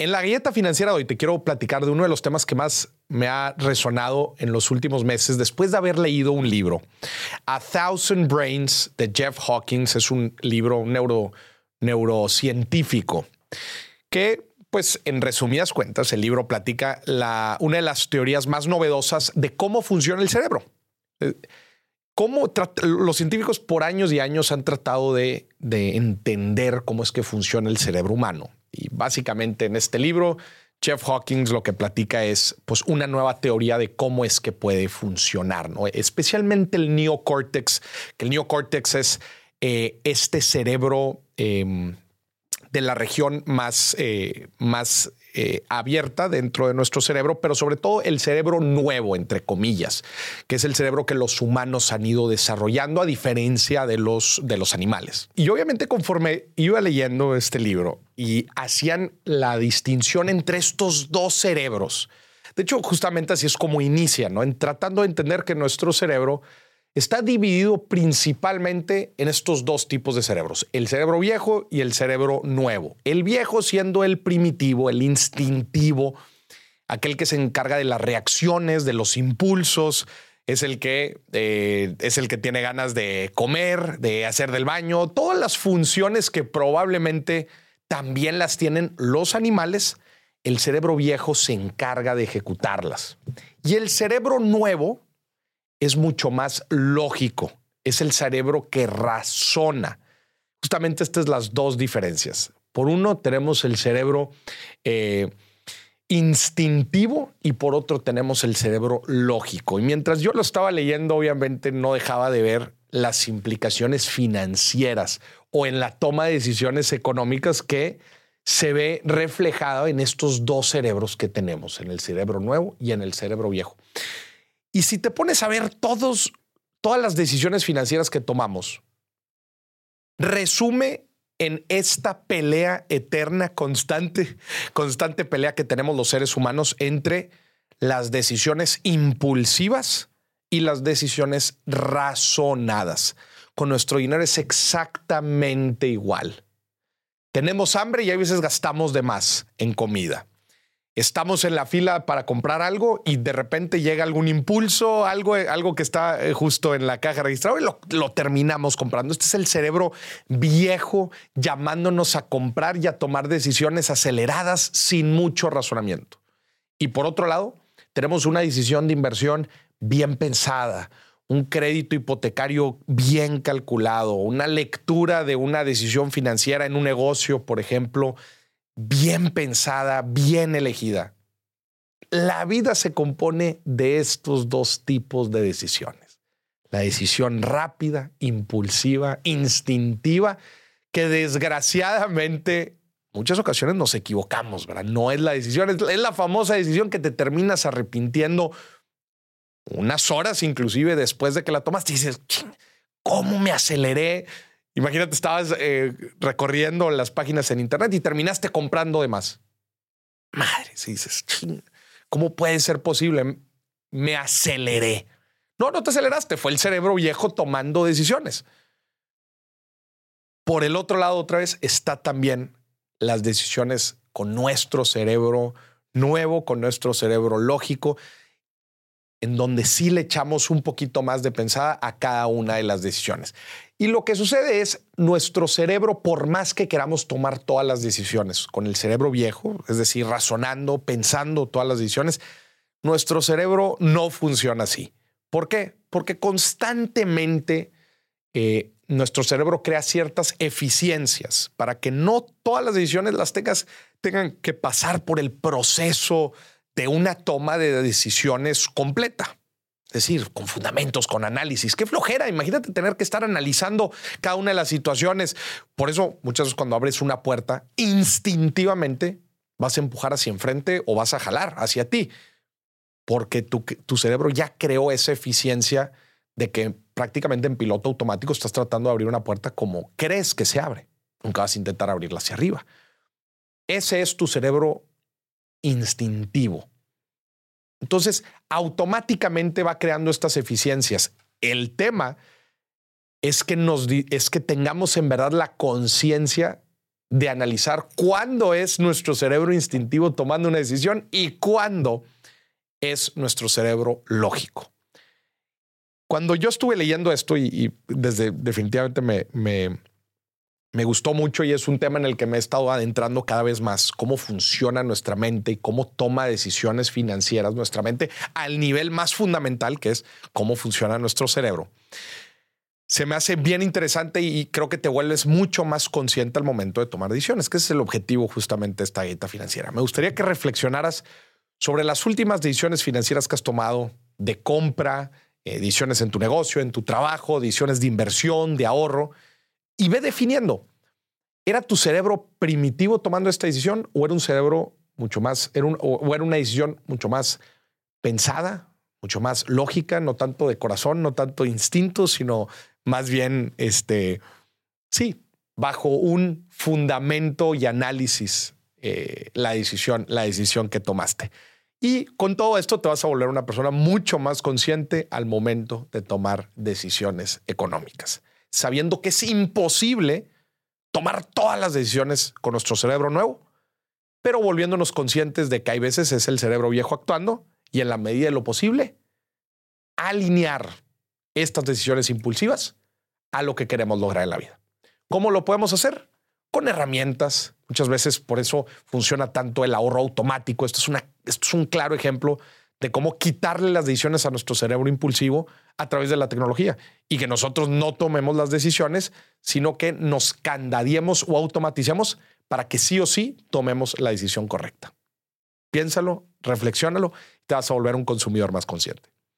En la galleta financiera de hoy te quiero platicar de uno de los temas que más me ha resonado en los últimos meses después de haber leído un libro. A Thousand Brains de Jeff Hawkins es un libro neuro, neurocientífico que, pues, en resumidas cuentas, el libro platica la, una de las teorías más novedosas de cómo funciona el cerebro. Eh, cómo los científicos por años y años han tratado de, de entender cómo es que funciona el cerebro humano y básicamente en este libro, Jeff Hawkins lo que platica es pues, una nueva teoría de cómo es que puede funcionar, ¿no? especialmente el neocórtex, que el neocórtex es eh, este cerebro em, de la región más, eh, más eh, abierta dentro de nuestro cerebro, pero sobre todo el cerebro nuevo, entre comillas, que es el cerebro que los humanos han ido desarrollando a diferencia de los, de los animales. Y obviamente conforme iba leyendo este libro y hacían la distinción entre estos dos cerebros, de hecho justamente así es como inicia, ¿no? En tratando de entender que nuestro cerebro está dividido principalmente en estos dos tipos de cerebros, el cerebro viejo y el cerebro nuevo. El viejo siendo el primitivo, el instintivo, aquel que se encarga de las reacciones, de los impulsos, es el que eh, es el que tiene ganas de comer, de hacer del baño, todas las funciones que probablemente también las tienen los animales. El cerebro viejo se encarga de ejecutarlas. Y el cerebro nuevo, es mucho más lógico. Es el cerebro que razona. Justamente estas son las dos diferencias. Por uno tenemos el cerebro eh, instintivo y por otro tenemos el cerebro lógico. Y mientras yo lo estaba leyendo, obviamente no dejaba de ver las implicaciones financieras o en la toma de decisiones económicas que se ve reflejado en estos dos cerebros que tenemos, en el cerebro nuevo y en el cerebro viejo. Y si te pones a ver todos, todas las decisiones financieras que tomamos, resume en esta pelea eterna, constante, constante pelea que tenemos los seres humanos entre las decisiones impulsivas y las decisiones razonadas. Con nuestro dinero es exactamente igual. Tenemos hambre y a veces gastamos de más en comida estamos en la fila para comprar algo y de repente llega algún impulso, algo, algo que está eh, justo en la caja registrada y lo, lo, terminamos comprando. Este es el cerebro viejo llamándonos a comprar y a tomar decisiones aceleradas sin mucho razonamiento. Y por otro lado, tenemos una decisión de inversión bien pensada, un crédito hipotecario bien calculado, una lectura de una decisión financiera en un negocio, por ejemplo, bien pensada, bien elegida. La vida se compone de estos dos tipos de decisiones. La decisión rápida, impulsiva, instintiva, que desgraciadamente muchas ocasiones nos equivocamos, ¿verdad? No es la decisión, es la famosa decisión que te terminas arrepintiendo unas horas inclusive después de que la tomas. dices, ¿cómo me aceleré? Imagínate, estabas eh, recorriendo las páginas en internet y terminaste comprando de más. Madre, si dices, ¿cómo puede ser posible? Me aceleré. No, no te aceleraste, fue el cerebro viejo tomando decisiones. Por el otro lado, otra vez, está también las decisiones con nuestro cerebro nuevo, con nuestro cerebro lógico, en donde sí le echamos un poquito más de pensada a cada una de las decisiones. Y lo que sucede es, nuestro cerebro, por más que queramos tomar todas las decisiones con el cerebro viejo, es decir, razonando, pensando todas las decisiones, nuestro cerebro no funciona así. ¿Por qué? Porque constantemente eh, nuestro cerebro crea ciertas eficiencias para que no todas las decisiones las tengas, tengan que pasar por el proceso de una toma de decisiones completa. Es decir, con fundamentos, con análisis. Qué flojera. Imagínate tener que estar analizando cada una de las situaciones. Por eso, muchas veces cuando abres una puerta, instintivamente vas a empujar hacia enfrente o vas a jalar hacia ti. Porque tu, tu cerebro ya creó esa eficiencia de que prácticamente en piloto automático estás tratando de abrir una puerta como crees que se abre. Nunca vas a intentar abrirla hacia arriba. Ese es tu cerebro instintivo. Entonces, automáticamente va creando estas eficiencias. El tema es que, nos, es que tengamos en verdad la conciencia de analizar cuándo es nuestro cerebro instintivo tomando una decisión y cuándo es nuestro cerebro lógico. Cuando yo estuve leyendo esto y, desde definitivamente me, me, gustó mucho y es un tema en el que me he estado adentrando cada vez más, cómo funciona nuestra mente y cómo toma decisiones financieras nuestra mente al nivel más fundamental que es cómo funciona nuestro cerebro. Se me hace bien interesante y creo que te vuelves mucho más consciente al momento de tomar decisiones, que es el objetivo justamente de esta dieta financiera. Me gustaría que reflexionaras sobre las últimas decisiones financieras que has tomado de compra, decisiones en tu negocio, en tu trabajo, decisiones de inversión, de ahorro, y ve definiendo, ¿era tu cerebro primitivo tomando esta decisión o era un cerebro mucho más, era o era una decisión mucho más pensada, mucho más lógica, no tanto de corazón, no tanto de instinto, sino más bien, este, sí, bajo un fundamento y análisis eh, la decisión, la decisión que tomaste. Y con todo esto te vas a volver una persona mucho más consciente al momento de tomar decisiones económicas, sabiendo que es imposible tomar todas las decisiones con nuestro cerebro nuevo, pero volviéndonos conscientes de que hay veces es el cerebro viejo actuando y en la medida de lo posible, alinear estas decisiones impulsivas a lo que queremos lograr en la vida. ¿Cómo lo podemos hacer? Con herramientas. Muchas veces por eso funciona tanto el ahorro automático. Esto es una esto es un claro ejemplo de cómo quitarle las decisiones a nuestro cerebro impulsivo a través de la tecnología y que nosotros no tomemos las decisiones, sino que nos candadiemos o automaticemos para que sí o sí tomemos la decisión correcta. Piénsalo, reflexiónalo y te vas a volver un consumidor más consciente.